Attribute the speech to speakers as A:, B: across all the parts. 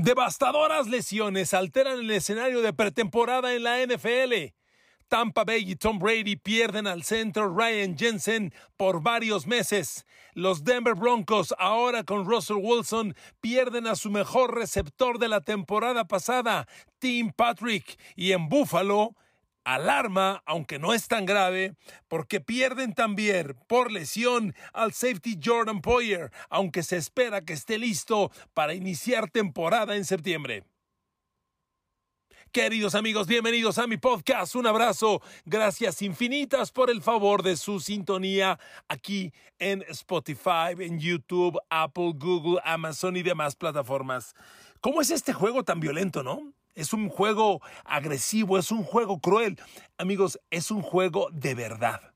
A: Devastadoras lesiones alteran el escenario de pretemporada en la NFL. Tampa Bay y Tom Brady pierden al centro Ryan Jensen por varios meses. Los Denver Broncos, ahora con Russell Wilson, pierden a su mejor receptor de la temporada pasada, Tim Patrick. Y en Buffalo, alarma, aunque no es tan grave, porque pierden también por lesión al safety Jordan Poyer, aunque se espera que esté listo para iniciar temporada en septiembre. Queridos amigos, bienvenidos a mi podcast. Un abrazo. Gracias infinitas por el favor de su sintonía aquí en Spotify, en YouTube, Apple, Google, Amazon y demás plataformas. ¿Cómo es este juego tan violento, no? Es un juego agresivo, es un juego cruel. Amigos, es un juego de verdad.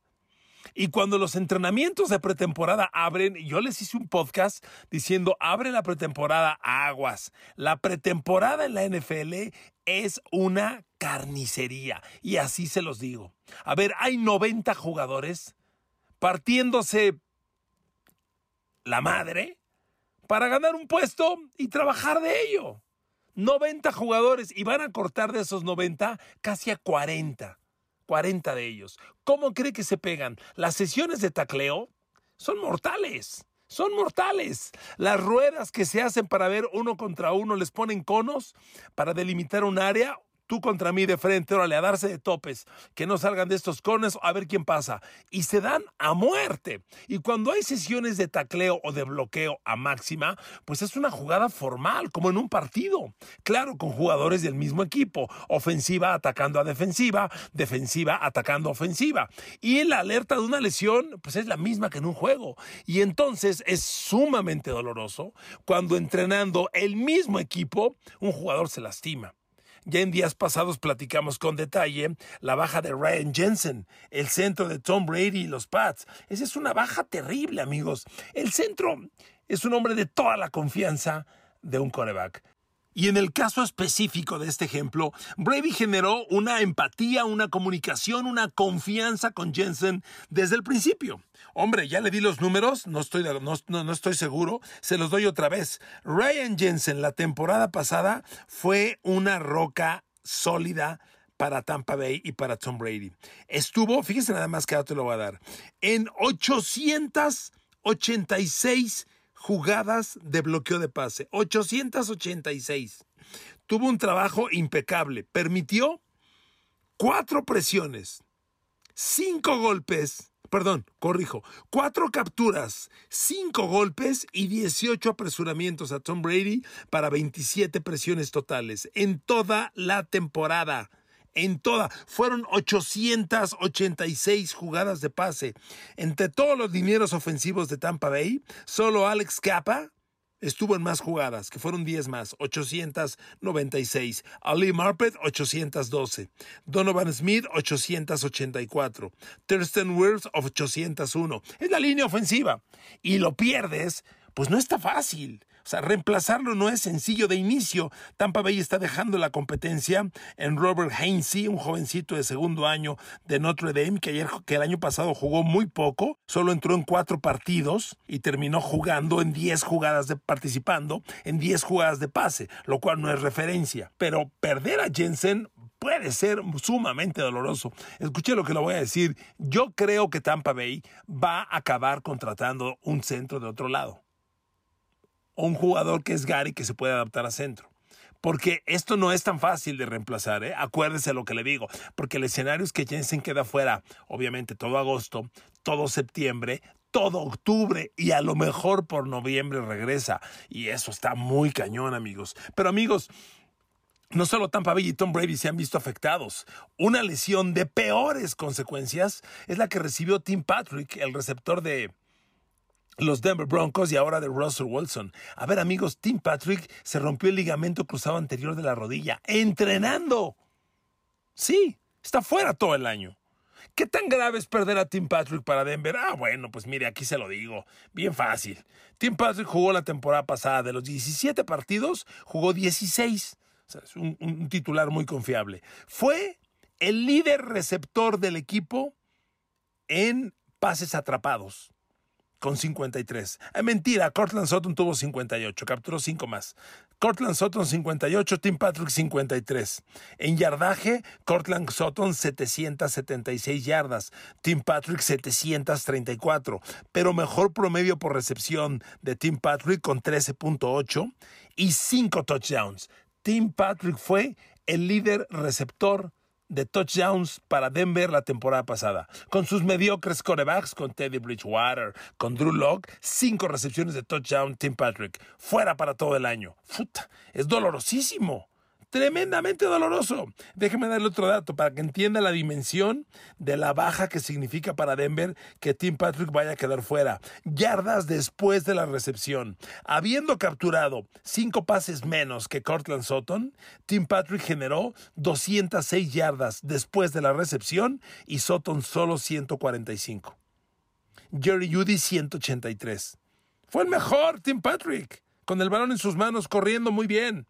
A: Y cuando los entrenamientos de pretemporada abren, yo les hice un podcast diciendo, abre la pretemporada aguas. La pretemporada en la NFL es una carnicería. Y así se los digo. A ver, hay 90 jugadores partiéndose la madre para ganar un puesto y trabajar de ello. 90 jugadores y van a cortar de esos 90 casi a 40. 40 de ellos. ¿Cómo cree que se pegan? Las sesiones de tacleo son mortales. Son mortales. Las ruedas que se hacen para ver uno contra uno les ponen conos para delimitar un área tú contra mí de frente, órale, a darse de topes, que no salgan de estos cones, a ver quién pasa. Y se dan a muerte. Y cuando hay sesiones de tacleo o de bloqueo a máxima, pues es una jugada formal, como en un partido. Claro, con jugadores del mismo equipo, ofensiva atacando a defensiva, defensiva atacando a ofensiva. Y la alerta de una lesión, pues es la misma que en un juego. Y entonces es sumamente doloroso cuando entrenando el mismo equipo, un jugador se lastima. Ya en días pasados platicamos con detalle la baja de Ryan Jensen, el centro de Tom Brady y los Pats. Esa es una baja terrible, amigos. El centro es un hombre de toda la confianza de un coreback. Y en el caso específico de este ejemplo, Brady generó una empatía, una comunicación, una confianza con Jensen desde el principio. Hombre, ya le di los números, no estoy, no, estoy seguro, se los doy otra vez. Ryan Jensen la temporada pasada fue una roca sólida para Tampa Bay y para Tom Brady. Estuvo, fíjese nada más que ahora te lo voy a dar, en 886 jugadas de bloqueo de pase, 886. Tuvo un trabajo impecable, permitió cuatro presiones, cinco golpes, perdón, corrijo, cuatro capturas, cinco golpes y 18 apresuramientos a Tom Brady para 27 presiones totales en toda la temporada en toda. Fueron 886 jugadas de pase. Entre todos los dineros ofensivos de Tampa Bay, solo Alex Capa estuvo en más jugadas, que fueron 10 más, 896. Ali Marpet, 812. Donovan Smith, 884. Thurston Wirth, 801. Es la línea ofensiva. Y lo pierdes, pues no está fácil. O sea, reemplazarlo no es sencillo de inicio. Tampa Bay está dejando la competencia en Robert Hainsey, un jovencito de segundo año de Notre Dame que, ayer, que el año pasado jugó muy poco, solo entró en cuatro partidos y terminó jugando en diez jugadas de participando en diez jugadas de pase, lo cual no es referencia. Pero perder a Jensen puede ser sumamente doloroso. Escuche lo que le voy a decir. Yo creo que Tampa Bay va a acabar contratando un centro de otro lado o un jugador que es Gary que se puede adaptar a centro. Porque esto no es tan fácil de reemplazar, ¿eh? Acuérdese lo que le digo. Porque el escenario es que Jensen queda fuera, obviamente, todo agosto, todo septiembre, todo octubre y a lo mejor por noviembre regresa. Y eso está muy cañón, amigos. Pero, amigos, no solo Tampa Bay y Tom Brady se han visto afectados. Una lesión de peores consecuencias es la que recibió Tim Patrick, el receptor de, los Denver Broncos y ahora de Russell Wilson. A ver amigos, Tim Patrick se rompió el ligamento cruzado anterior de la rodilla, entrenando. Sí, está fuera todo el año. ¿Qué tan grave es perder a Tim Patrick para Denver? Ah, bueno, pues mire, aquí se lo digo. Bien fácil. Tim Patrick jugó la temporada pasada. De los 17 partidos, jugó 16. O sea, es un, un titular muy confiable. Fue el líder receptor del equipo en pases atrapados con 53. Eh, mentira, Cortland Sutton tuvo 58, capturó 5 más. Cortland Sutton 58, Tim Patrick 53. En yardaje, Cortland Sutton 776 yardas, Tim Patrick 734, pero mejor promedio por recepción de Tim Patrick con 13.8 y 5 touchdowns. Tim Patrick fue el líder receptor de touchdowns para Denver la temporada pasada. Con sus mediocres corebacks, con Teddy Bridgewater, con Drew Locke, cinco recepciones de touchdown Tim Patrick. Fuera para todo el año. Futa, es dolorosísimo tremendamente doloroso. Déjeme darle otro dato para que entienda la dimensión de la baja que significa para Denver que Tim Patrick vaya a quedar fuera. Yardas después de la recepción. Habiendo capturado cinco pases menos que Cortland Sutton, Tim Patrick generó 206 yardas después de la recepción y Sutton solo 145. Jerry Judy 183. Fue el mejor Tim Patrick, con el balón en sus manos, corriendo muy bien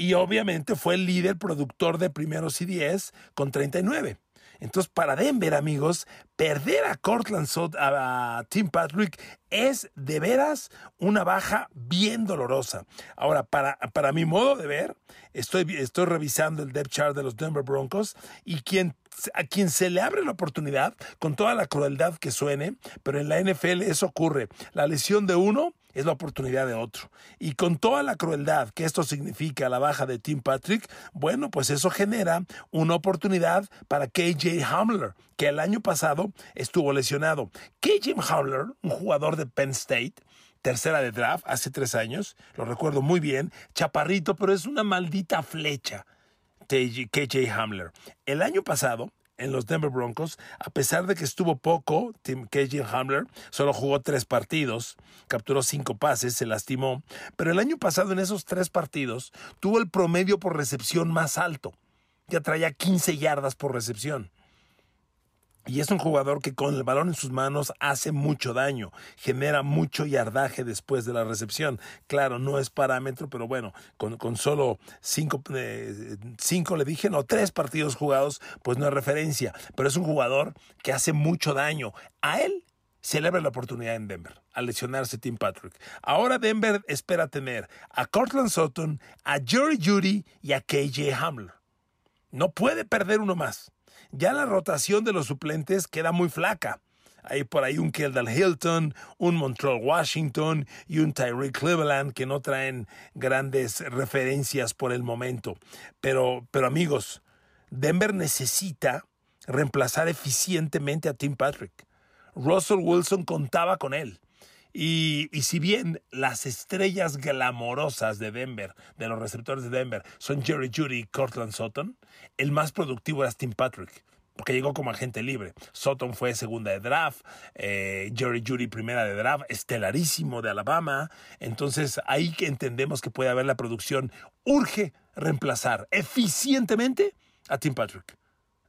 A: y obviamente fue el líder productor de primeros y 10 con 39. Entonces, para Denver, amigos, perder a Cortland Sutton, a Tim Patrick, es de veras una baja bien dolorosa. Ahora, para, para mi modo de ver, estoy, estoy revisando el depth chart de los Denver Broncos y quien, a quien se le abre la oportunidad, con toda la crueldad que suene, pero en la NFL eso ocurre. La lesión de uno es la oportunidad de otro. Y con toda la crueldad que esto significa la baja de Tim Patrick, bueno, pues eso genera una oportunidad para KJ Hamler, que el año pasado estuvo lesionado. KJ Hamler, un jugador de Penn State, tercera de draft hace tres años, lo recuerdo muy bien, chaparrito, pero es una maldita flecha. KJ Hamler. El año pasado en los Denver Broncos, a pesar de que estuvo poco, Tim KJ Hamler solo jugó tres partidos, capturó cinco pases, se lastimó, pero el año pasado en esos tres partidos tuvo el promedio por recepción más alto, ya traía 15 yardas por recepción. Y es un jugador que con el balón en sus manos hace mucho daño, genera mucho yardaje después de la recepción. Claro, no es parámetro, pero bueno, con, con solo cinco, eh, cinco, le dije, no, tres partidos jugados, pues no es referencia. Pero es un jugador que hace mucho daño. A él celebra la oportunidad en Denver, al lesionarse Tim Patrick. Ahora Denver espera tener a Cortland Sutton, a Jerry Judy y a KJ Hamler. No puede perder uno más ya la rotación de los suplentes queda muy flaca. Hay por ahí un Kendall Hilton, un Montreal Washington y un Tyree Cleveland que no traen grandes referencias por el momento. Pero, pero amigos, Denver necesita reemplazar eficientemente a Tim Patrick. Russell Wilson contaba con él. Y, si bien las estrellas glamorosas de Denver, de los receptores de Denver, son Jerry Judy y Cortland Sutton, el más productivo era Tim Patrick porque llegó como agente libre. Sutton fue segunda de draft, eh, Jerry Judy primera de draft, estelarísimo de Alabama. Entonces ahí que entendemos que puede haber la producción. Urge reemplazar eficientemente a Tim Patrick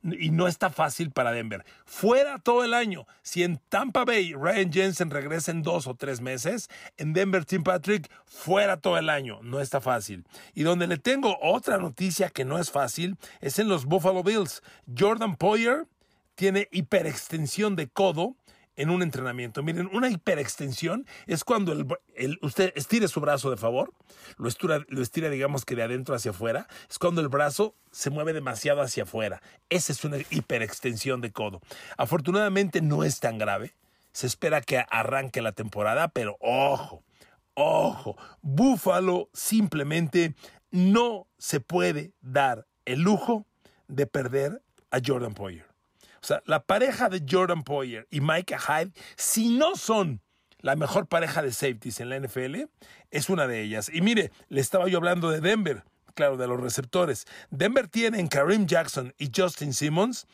A: y no está fácil para Denver. Fuera todo el año. Si en Tampa Bay Ryan Jensen regresa en dos o tres meses, en Denver Tim Patrick fuera todo el año. No está fácil. Y donde le tengo otra noticia que no es fácil es en los Buffalo Bills. Jordan Poyer tiene hiperextensión de codo en un entrenamiento. Miren, una hiperextensión es cuando el, usted estire su brazo de favor, lo estira, lo estira, digamos que de adentro hacia afuera, es cuando el brazo se mueve demasiado hacia afuera. Esa es una hiperextensión de codo. Afortunadamente no es tan grave. Se espera que arranque la temporada, pero ojo, ojo, Búfalo simplemente no se puede dar el lujo de perder a Jordan Poyer. O sea, la pareja de Jordan Poyer y Micah Hyde, si no son la mejor pareja de safeties en la NFL, es una de ellas. Y mire, le estaba yo hablando de Denver, claro, de los receptores. Denver tiene en Kareem Jackson y Justin Simmons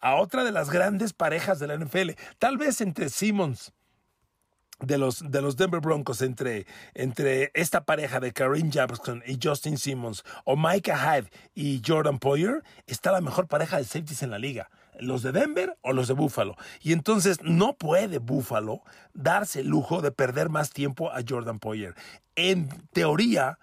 A: a otra de las grandes parejas de la NFL. Tal vez entre Simmons de los, de los Denver Broncos entre, entre esta pareja de Kareem Jackson y Justin Simmons o Micah Hyde y Jordan Poyer está la mejor pareja de safeties en la liga los de Denver o los de Buffalo. Y entonces no puede Buffalo darse el lujo de perder más tiempo a Jordan Poyer. En teoría,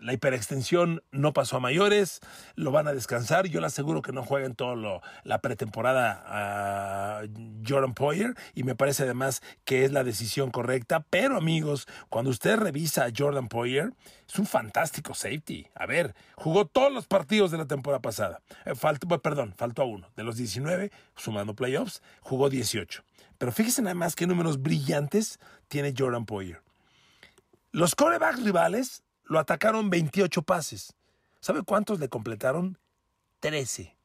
A: la hiperextensión no pasó a mayores, lo van a descansar. Yo le aseguro que no jueguen todo la pretemporada a Jordan Poyer y me parece además que es la decisión correcta. Pero amigos, cuando usted revisa a Jordan Poyer, es un fantástico safety. A ver, jugó todos los partidos de la temporada pasada. Eh, faltó, perdón, faltó uno. De los 19, sumando playoffs, jugó 18. Pero fíjese nada más qué números brillantes tiene Jordan Poyer. Los corebacks rivales lo atacaron 28 pases. ¿Sabe cuántos le completaron? 13.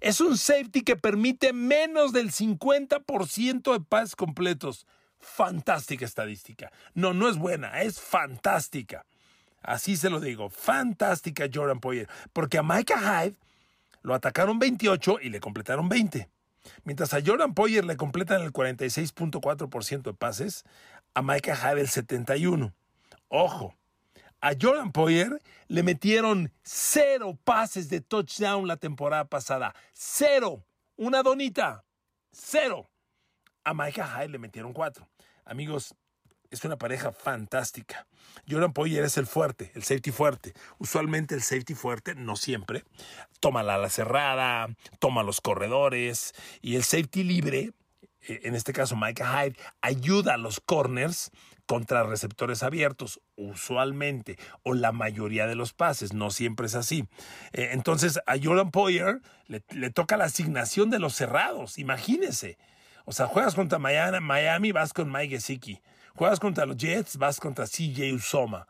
A: Es un safety que permite menos del 50% de pases completos. Fantástica estadística. No, no es buena, es fantástica. Así se lo digo, fantástica Jordan Poyer. Porque a Micah Hyde lo atacaron 28 y le completaron 20. Mientras a Jordan Poyer le completan el 46.4% de pases, a Micah Hyde el 71%. Ojo, a Jordan Poyer le metieron cero pases de touchdown la temporada pasada. Cero. Una donita. Cero. A Micah Hyde le metieron cuatro. Amigos, es una pareja fantástica. Jordan Poyer es el fuerte, el safety fuerte. Usualmente el safety fuerte, no siempre, toma la ala cerrada, toma los corredores y el safety libre, eh, en este caso Micah Hyde, ayuda a los corners contra receptores abiertos, usualmente, o la mayoría de los pases, no siempre es así. Eh, entonces, a Jordan Poyer le, toca la asignación de los cerrados, imagínese. O sea, juegas contra Miami, Miami vas con Mike Gesicki. Juegas contra los Jets, vas contra CJ Usoma.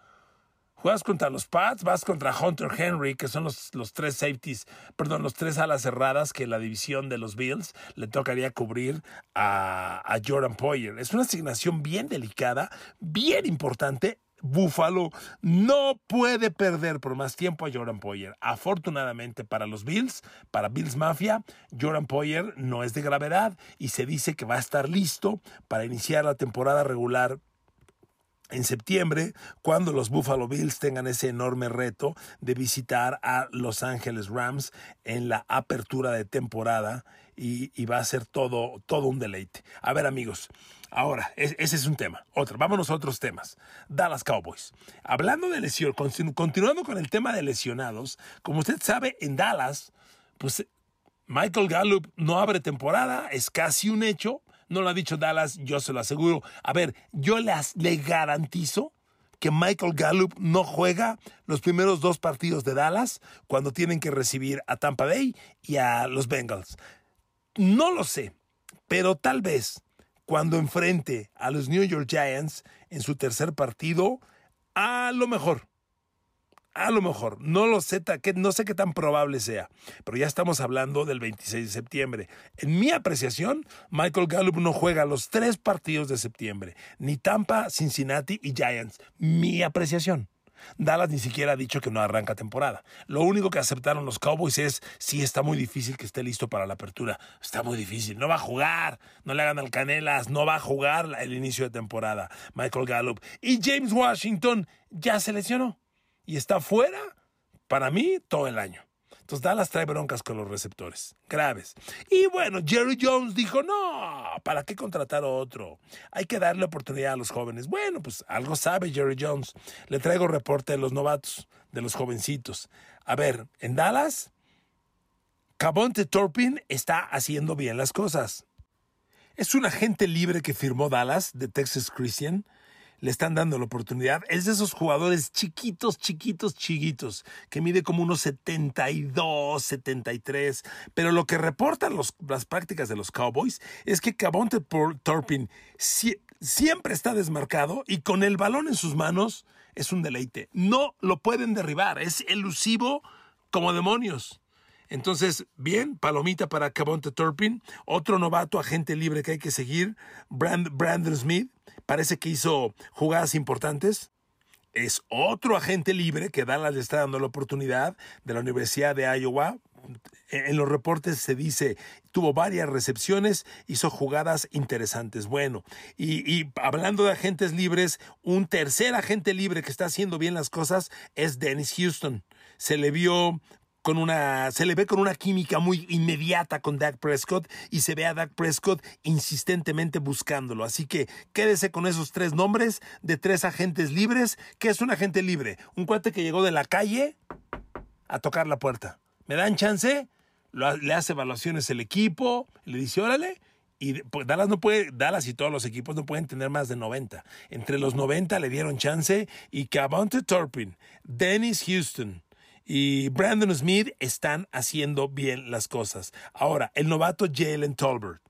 A: Juegas contra los Pats, vas contra Hunter Henry, que son los, los, tres safeties, perdón, los tres alas cerradas que la división de los Bills le tocaría cubrir a, a Jordan Poyer. Es una asignación bien delicada, bien importante. Buffalo no puede perder por más tiempo a Jordan Poyer. Afortunadamente para los Bills, para Bills Mafia, Jordan Poyer no es de gravedad y se dice que va a estar listo para iniciar la temporada regular en septiembre, cuando los Buffalo Bills tengan ese enorme reto de visitar a Los Ángeles Rams en la apertura de temporada y, va a ser todo, todo un deleite. A ver amigos, ahora, ese es un tema. Otro, vámonos a otros temas. Dallas Cowboys. Hablando de lesión, continuando con el tema de lesionados, como usted sabe, en Dallas, pues Michael Gallup no abre temporada, es casi un hecho no lo ha dicho Dallas, yo se lo aseguro. A ver, yo las, le garantizo que Michael Gallup no juega los primeros dos partidos de Dallas cuando tienen que recibir a Tampa Bay y a los Bengals. No lo sé, pero tal vez cuando enfrente a los New York Giants en su tercer partido, a lo mejor a lo mejor, no lo sé, no sé qué tan probable sea, pero ya estamos hablando del 26 de septiembre. En mi apreciación, Michael Gallup no juega los tres partidos de septiembre, ni Tampa, Cincinnati y Giants. Mi apreciación. Dallas ni siquiera ha dicho que no arranca temporada. Lo único que aceptaron los Cowboys es sí está muy difícil que esté listo para la apertura. Está muy difícil. No va a jugar. No le hagan al Canelas. No va a jugar el inicio de temporada. Michael Gallup. Y James Washington ya se lesionó y está fuera, para mí, todo el año. Entonces Dallas trae broncas con los receptores, graves. Y bueno, Jerry Jones dijo, no, ¿para qué contratar a otro? Hay que darle oportunidad a los jóvenes. Bueno, pues algo sabe Jerry Jones. Le traigo reporte de los novatos, de los jovencitos. A ver, en Dallas, Cabonte Torpin está haciendo bien las cosas. Es un agente libre que firmó Dallas de Texas Christian le están dando la oportunidad. Es de esos jugadores chiquitos, chiquitos, chiquitos, que mide como unos 72, 73. Pero lo que reportan las prácticas de los Cowboys es que Cabonte Torpin siempre está desmarcado y con el balón en sus manos es un deleite. No lo pueden derribar, es elusivo como demonios. Entonces, bien, palomita para Cabonte Turpin. Otro novato, agente libre que hay que seguir, Brandon Smith. Parece que hizo jugadas importantes. Es otro agente libre que Dallas le está dando la oportunidad de la Universidad de Iowa. En los reportes se dice, tuvo varias recepciones, hizo jugadas interesantes. Bueno, y, y, hablando de agentes libres, un tercer agente libre que está haciendo bien las cosas es Dennis Houston. Se le vio con una, se le ve con una química muy inmediata con Dak Prescott y se ve a Dak Prescott insistentemente buscándolo. Así que quédese con esos tres nombres de tres agentes libres. ¿Qué es un agente libre? Un cuate que llegó de la calle a tocar la puerta. ¿Me dan chance? le hace evaluaciones el equipo, le dice, órale, y pues, Dallas no puede, Dallas y todos los equipos no pueden tener más de 90. Entre los 90 le dieron chance y Cavante Turpin, Dennis Houston y Brandon Smith están haciendo bien las cosas. Ahora, el novato Jalen Tolbert.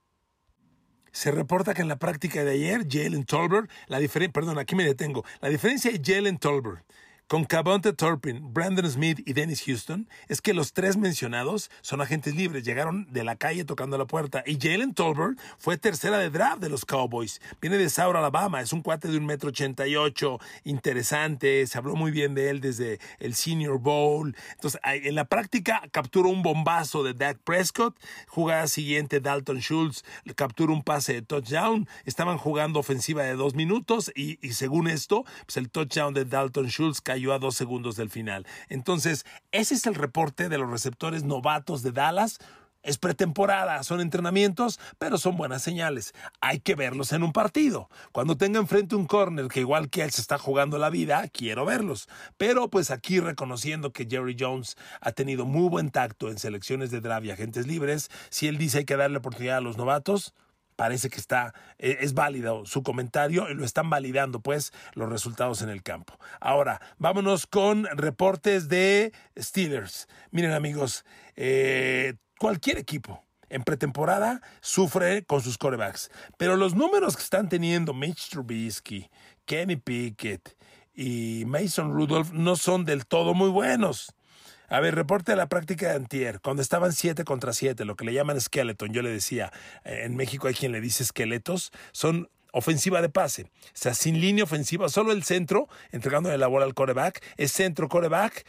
A: Se reporta que en la práctica de ayer, Jalen Tolbert, la diferencia, perdón, aquí me detengo, la diferencia de Jalen Tolbert con Cabonte Turpin, Brandon Smith y Dennis Houston es que los tres mencionados son agentes libres, llegaron de la calle tocando la puerta. Y Jalen Tolbert fue tercera de draft de los Cowboys. Viene de Saur, Alabama, es un cuate de un metro ochenta y ocho, interesante, se habló muy bien de él desde el Senior Bowl. Entonces, en la práctica capturó un bombazo de Dak Prescott, jugada siguiente Dalton Schultz capturó un pase de touchdown, estaban jugando ofensiva de dos minutos y, y según esto, pues el touchdown de Dalton Schultz cayó a dos segundos del final. Entonces, ese es el reporte de los receptores novatos de Dallas. Es pretemporada, son entrenamientos, pero son buenas señales. Hay que verlos en un partido. Cuando tenga enfrente un corner que igual que él se está jugando la vida, quiero verlos. Pero pues aquí reconociendo que Jerry Jones ha tenido muy buen tacto en selecciones de draft y agentes libres, si él dice hay que darle oportunidad a los novatos, parece que está, e, es válido su comentario y lo están validando pues los resultados en el campo. Ahora, vámonos con reportes de Steelers. Miren amigos, eh, cualquier equipo en pretemporada sufre con sus corebacks, pero los números que están teniendo Mitch Trubisky, Kenny Pickett y Mason Rudolph no son del todo muy buenos. A ver, reporte de la práctica de Antier, cuando estaban 7 contra 7, lo que le llaman skeleton, yo le decía, eh, en México hay quien le dice esqueletos, son ofensiva de pase. O sea, sin línea ofensiva, solo el centro, entregándole la bola al coreback, es centro coreback,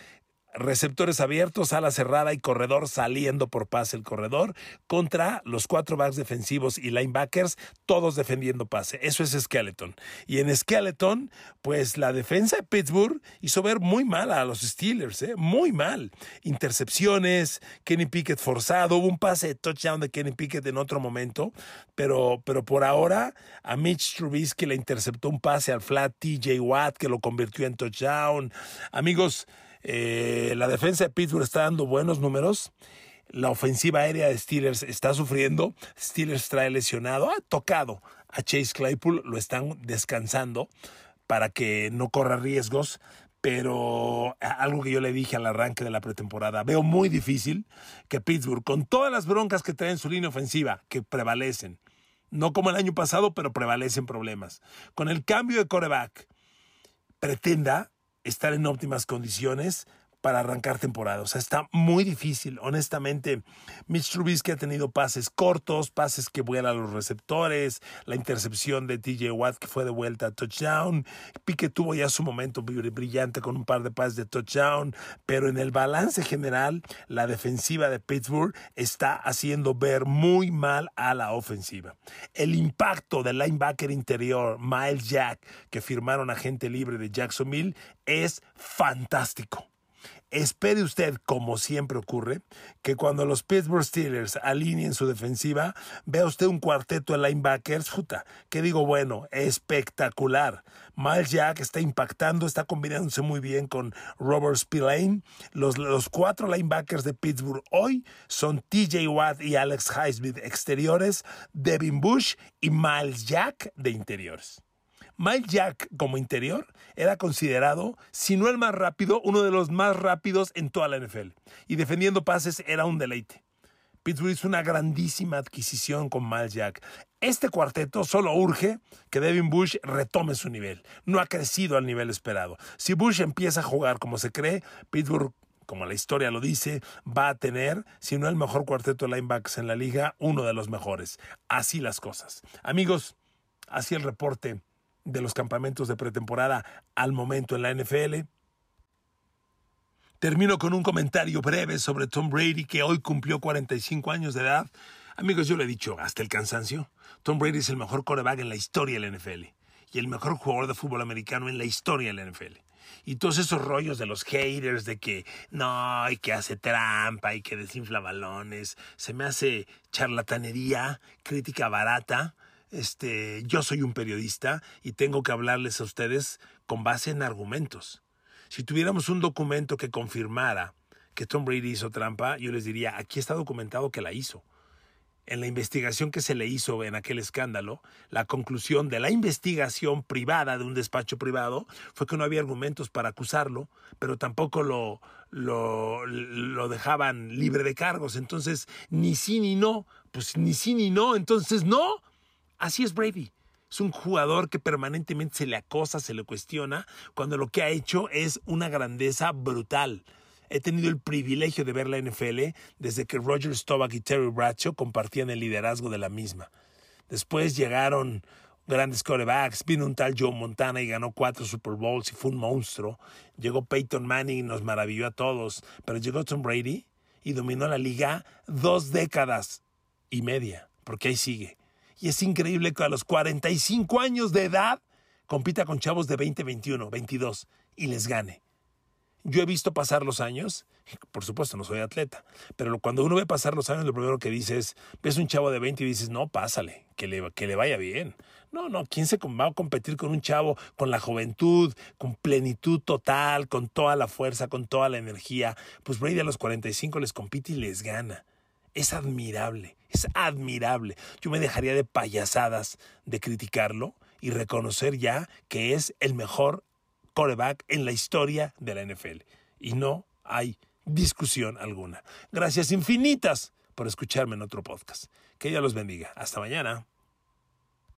A: receptores abiertos, ala cerrada y corredor saliendo por pase el corredor contra los cuatro backs defensivos y linebackers, todos defendiendo pase. Eso es Skeleton. Y en Skeleton, pues la defensa de Pittsburgh hizo ver muy mal a los Steelers, ¿eh? muy mal. Intercepciones, Kenny Pickett forzado, hubo un pase de touchdown de Kenny Pickett en otro momento, pero, pero por ahora a Mitch Trubisky le interceptó un pase al flat TJ Watt que lo convirtió en touchdown. Amigos, eh, la defensa de Pittsburgh está dando buenos números. La ofensiva aérea de Steelers está sufriendo. Steelers trae lesionado, ha tocado a Chase Claypool, lo están descansando para que no corra riesgos. Pero algo que yo le dije al arranque de la pretemporada, veo muy difícil que Pittsburgh, con todas las broncas que trae en su línea ofensiva, que prevalecen, no como el año pasado, pero prevalecen problemas, con el cambio de coreback, pretenda estar en óptimas condiciones para arrancar temporada. O sea, está muy difícil. Honestamente, Mitch Trubisky ha tenido pases cortos, pases que vuelan a los receptores, la intercepción de TJ Watt que fue de vuelta a touchdown. Pique tuvo ya su momento brillante con un par de pases de touchdown, pero en el balance general, la defensiva de Pittsburgh está haciendo ver muy mal a la ofensiva. El impacto del linebacker interior, Miles Jack, que firmaron a gente libre de Jacksonville, es fantástico. Espere usted, como siempre ocurre, que cuando los Pittsburgh Steelers alineen su defensiva, vea usted un cuarteto de linebackers, puta, que digo, bueno, espectacular. Miles Jack está impactando, está combinándose muy bien con Robert Spillane. Los, los cuatro linebackers de Pittsburgh hoy son TJ Watt y Alex Highsmith exteriores, Devin Bush y Miles Jack de interiores. Mike Jack como interior era considerado, si no el más rápido, uno de los más rápidos en toda la NFL. Y defendiendo pases era un deleite. Pittsburgh hizo una grandísima adquisición con Miles Jack. Este cuarteto solo urge que Devin Bush retome su nivel. No ha crecido al nivel esperado. Si Bush empieza a jugar como se cree, Pittsburgh como la historia lo dice, va a tener, si no el mejor cuarteto de linebackers en la liga, uno de los mejores. Así las cosas. Amigos, así el reporte de los campamentos de pretemporada al momento en la NFL. Termino con un comentario breve sobre Tom Brady, que hoy cumplió 45 años de edad. Amigos, yo le he dicho hasta el cansancio, Tom Brady es el mejor coreback en la historia de la NFL y el mejor jugador de fútbol americano en la historia de la NFL. Y todos esos rollos de los haters de que no, y que hace trampa y que desinfla balones, se me hace charlatanería, crítica barata. Este, yo soy un periodista y tengo que hablarles a ustedes con base en argumentos. Si tuviéramos un documento que confirmara que Tom Brady hizo trampa, yo les diría, aquí está documentado que la hizo en la investigación que se le hizo en aquel escándalo, la conclusión de la investigación privada de un despacho privado fue que no había argumentos para acusarlo, pero tampoco lo, lo, lo dejaban libre de cargos. Entonces, ni sí ni no, pues ni sí ni no, entonces no. Así es Brady. Es un jugador que permanentemente se le acosa, se le cuestiona, cuando lo que ha hecho es una grandeza brutal. He tenido el privilegio de ver la NFL desde que Roger Staubach y Terry Bradshaw compartían el liderazgo de la misma. Después llegaron grandes quarterbacks, vino un tal Joe Montana y ganó cuatro Super Bowls y fue un monstruo. Llegó Peyton Manning y nos maravilló a todos, pero llegó Tom Brady y dominó la liga dos décadas y media, porque ahí sigue. Y es increíble que a los 45 años de edad compita con chavos de 20, 21, 22 y les gane. Yo he visto pasar los años, por supuesto no soy atleta, pero cuando uno ve pasar los años, lo primero que dices, es, ves un chavo de 20 y dices, no, pásale, que le, que le vaya bien. No, no, ¿quién se va a competir con un chavo con la juventud, con plenitud total, con toda la fuerza, con toda la energía? Pues Brady a los 45 les compite y les gana. Es admirable, es admirable. Yo me dejaría de payasadas de criticarlo y reconocer ya que es el mejor coreback en la historia de la NFL. Y no hay discusión alguna. Gracias infinitas por escucharme en otro podcast. Que Dios los bendiga. Hasta mañana.